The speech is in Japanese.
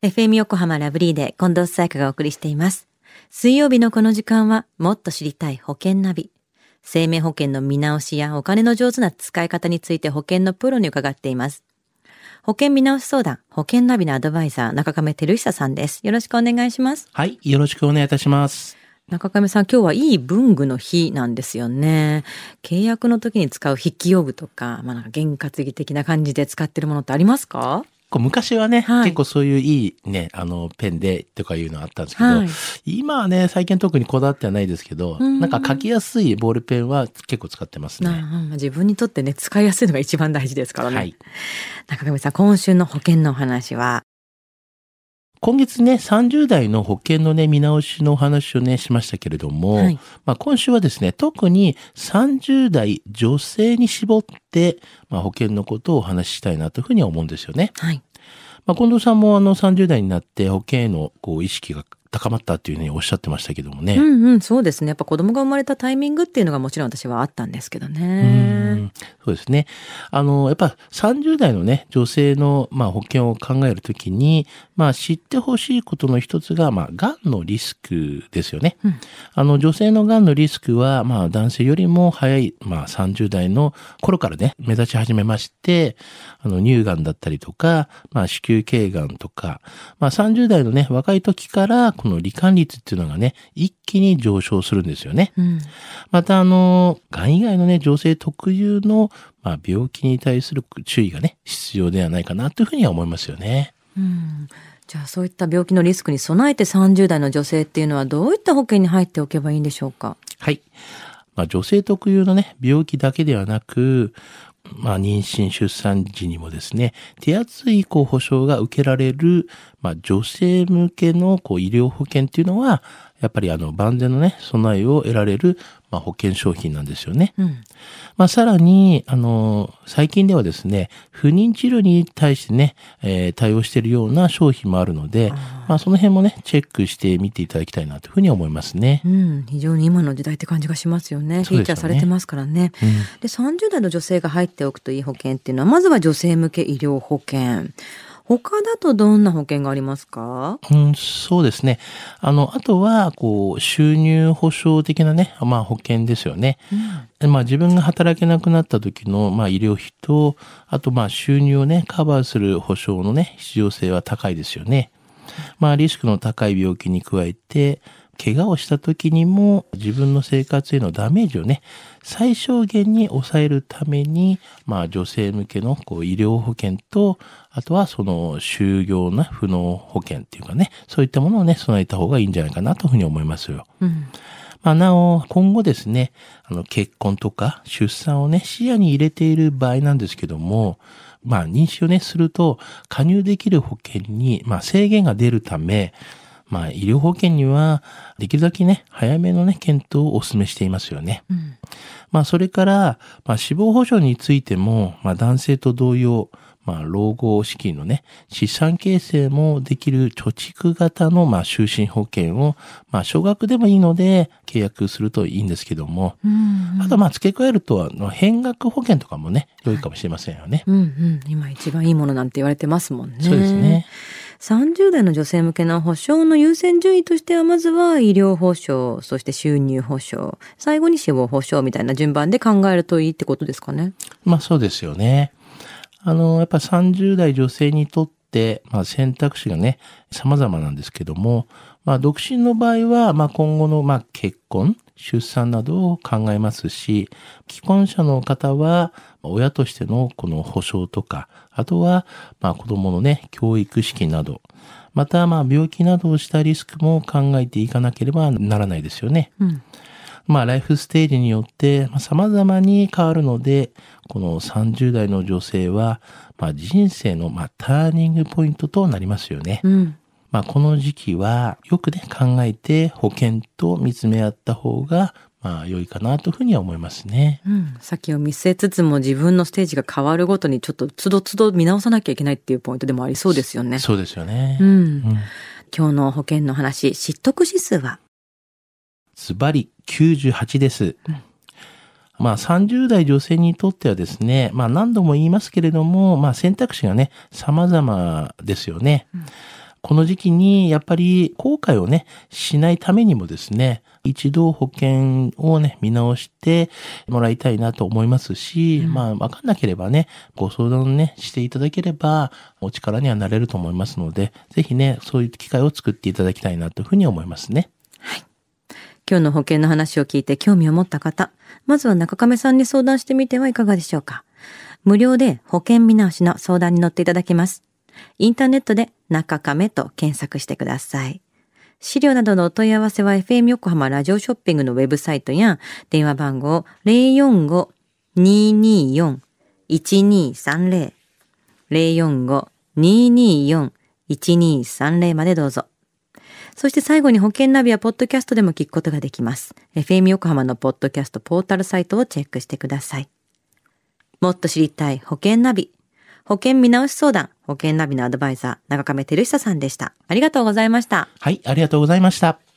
FM 横浜ラブリーで近藤紗友香がお送りしています。水曜日のこの時間はもっと知りたい保険ナビ。生命保険の見直しやお金の上手な使い方について保険のプロに伺っています。保険見直し相談、保険ナビのアドバイザー、中亀照久さんです。よろしくお願いします。はい、よろしくお願いいたします。中亀さん、今日はいい文具の日なんですよね。契約の時に使う筆記用具とか、まあなんか験担ぎ的な感じで使ってるものってありますか？こう昔はね、はい結構そういういいね、あの、ペンでとかいうのあったんですけど、はい今はね、最近特にこだわってはないですけど、うんなんか書きやすいボールペンは結構使ってますなね。あ自分にとってね、使いやすいのが一番大事ですからね。はい。中上さん、今週の保険のお話は、今月ね、30代の保険のね、見直しのお話をね、しましたけれども、はいまあ今週はですね、特に30代女性に絞って、まあ保険のことをお話ししたいなというふうには思うんですよね。はい。まあ、近藤さんもあの30代になって保険へのこう意識が高まったっていうふうにおっしゃってましたけどもね。うんうん、そうですね。やっぱ子供が生まれたタイミングっていうのがもちろん私はあったんですけどうね。んそうですね。あの、やっぱ30代のね、女性の、まあ、保険を考えるときに、まあ、知ってほしいことの一つが、まあ、癌のリスクですよね。うんあの、女性の癌のリスクは、まあ、男性よりも早い、まあ、30代の頃からね、目立ち始めまして、あの、乳がんだったりとか、まあ、子宮頸がんとか、まあ、30代のね、若い時から、この罹患率っていうのがね、一気に上昇するんですよね。うん。また、あの、がん以外のね、女性特有の、まあ、病気に対する注意がね、必要ではないかなというふうには思いますよね。うん。じゃあそういった病気のリスクに備えて30代の女性っていうのはどういった保険に入っておけばいいんでしょうか？はい。まあ、女性特有のね、病気だけではなく、まあ、妊娠、出産時にもですね、手厚いこう保障が受けられる、まあ、女性向けのこう医療保険っていうのは、やっぱりあの、万全のね、備えを得られる、まあ、保険商品なんですよね。うん。まあ、さらに、あの、最近ではですね、不妊治療に対してね、えー対応しているような商品もあるので、まあ、その辺もね、チェックしてみていただきたいなというふうに思いますね。うん。非常に今の時代って感じがしますよね。フィーチャーされてますからね。うんで、30代の女性が入っておくといい保険っていうのは、まずは女性向け医療保険。他だとどんな保険がありますか？うん、そうですね。あの、あとは、こう、収入保障的なね、まあ保険ですよね。まあ自分が働けなくなった時の、まあ医療費と、あとまあ収入をね、カバーする保障のね、必要性は高いですよね。まあリスクの高い病気に加えて、怪我をした時にも自分の生活へのダメージをね、最小限に抑えるために、まあ女性向けのこう医療保険と、あとはその就業な不能保険っていうかね、そういったものをね、備えた方がいいんじゃないかなというふうに思いますよ。うん。まあ、なお、今後ですね、あの、結婚とか出産をね、視野に入れている場合なんですけども、まあ、妊娠をね、すると、加入できる保険に、まあ、制限が出るため、まあ、医療保険には、できるだけね、早めのね、検討をお勧めしていますよね。うん。まあ、それから、まあ、死亡保障についても、まあ、男性と同様、まあ、老後資金のね、資産形成もできる貯蓄型の、まあ、就寝保険を、まあ、少額でもいいので、契約するといいんですけども、うん。あと、まあ、付け加えると、あの、変額保険とかもね、良いかもしれませんよね。うんうん。今一番いいものなんて言われてますもんね。そうですね。。30代の女性向けの保障の優先順位としては、まずは医療保障、そして収入保障、最後に死亡保障みたいな順番で考えるといいってことですかね。まあ、そうですよね。あの、やっぱ30代女性にとって、まあ、選択肢がね、様々なんですけども、まあ、独身の場合は、まあ、今後の、まあ、結婚、出産などを考えますし、既婚者の方は、親としてのこの保障とか、あとは、まあ、子供のね、教育資金など、また、まあ、病気などをしたリスクも考えていかなければならないですよね。うん。まあ、ライフステージによって、まあ、様々に変わるので、この30代の女性は、まあ、人生の、まあ、ターニングポイントとなりますよね。うん。まあ、この時期は、よくね、考えて保険と見つめ合った方が、まあ、良いかなというふうには思いますね。うん。先を見据えつつも自分のステージが変わるごとにちょっとつどつど見直さなきゃいけないっていうポイントでもありそうですよね。そうですよね。うん。うん今日の保険の話、知得指数はズバリ98です。まあ30代女性にとってはですね、まあ何度も言いますけれども、まあ選択肢がね、様々ですよね。この時期にやっぱり後悔をね、しないためにもですね、一度保険をね、見直してもらいたいなと思いますし、うん、まあ、わかんなければね、ご相談ね、していただければ、お力にはなれると思いますので、ぜひね、そういう機会を作っていただきたいなというふうに思いますね。今日の保険の話を聞いて興味を持った方、まずは中亀さんに相談してみてはいかがでしょうか。無料で保険見直しの相談に乗っていただけます。インターネットで中亀と検索してください。資料などのお問い合わせは FM 横浜ラジオショッピングのウェブサイトや電話番号045-224-1230 045-224-1230までどうぞ。そして最後に保険ナビはポッドキャストでも聞くことができます。FM 横浜のポッドキャストポータルサイトをチェックしてください。もっと知りたい保険ナビ。保険見直し相談、保険ナビのアドバイザー、長亀照久さんでした。ありがとうございました。はい、ありがとうございました。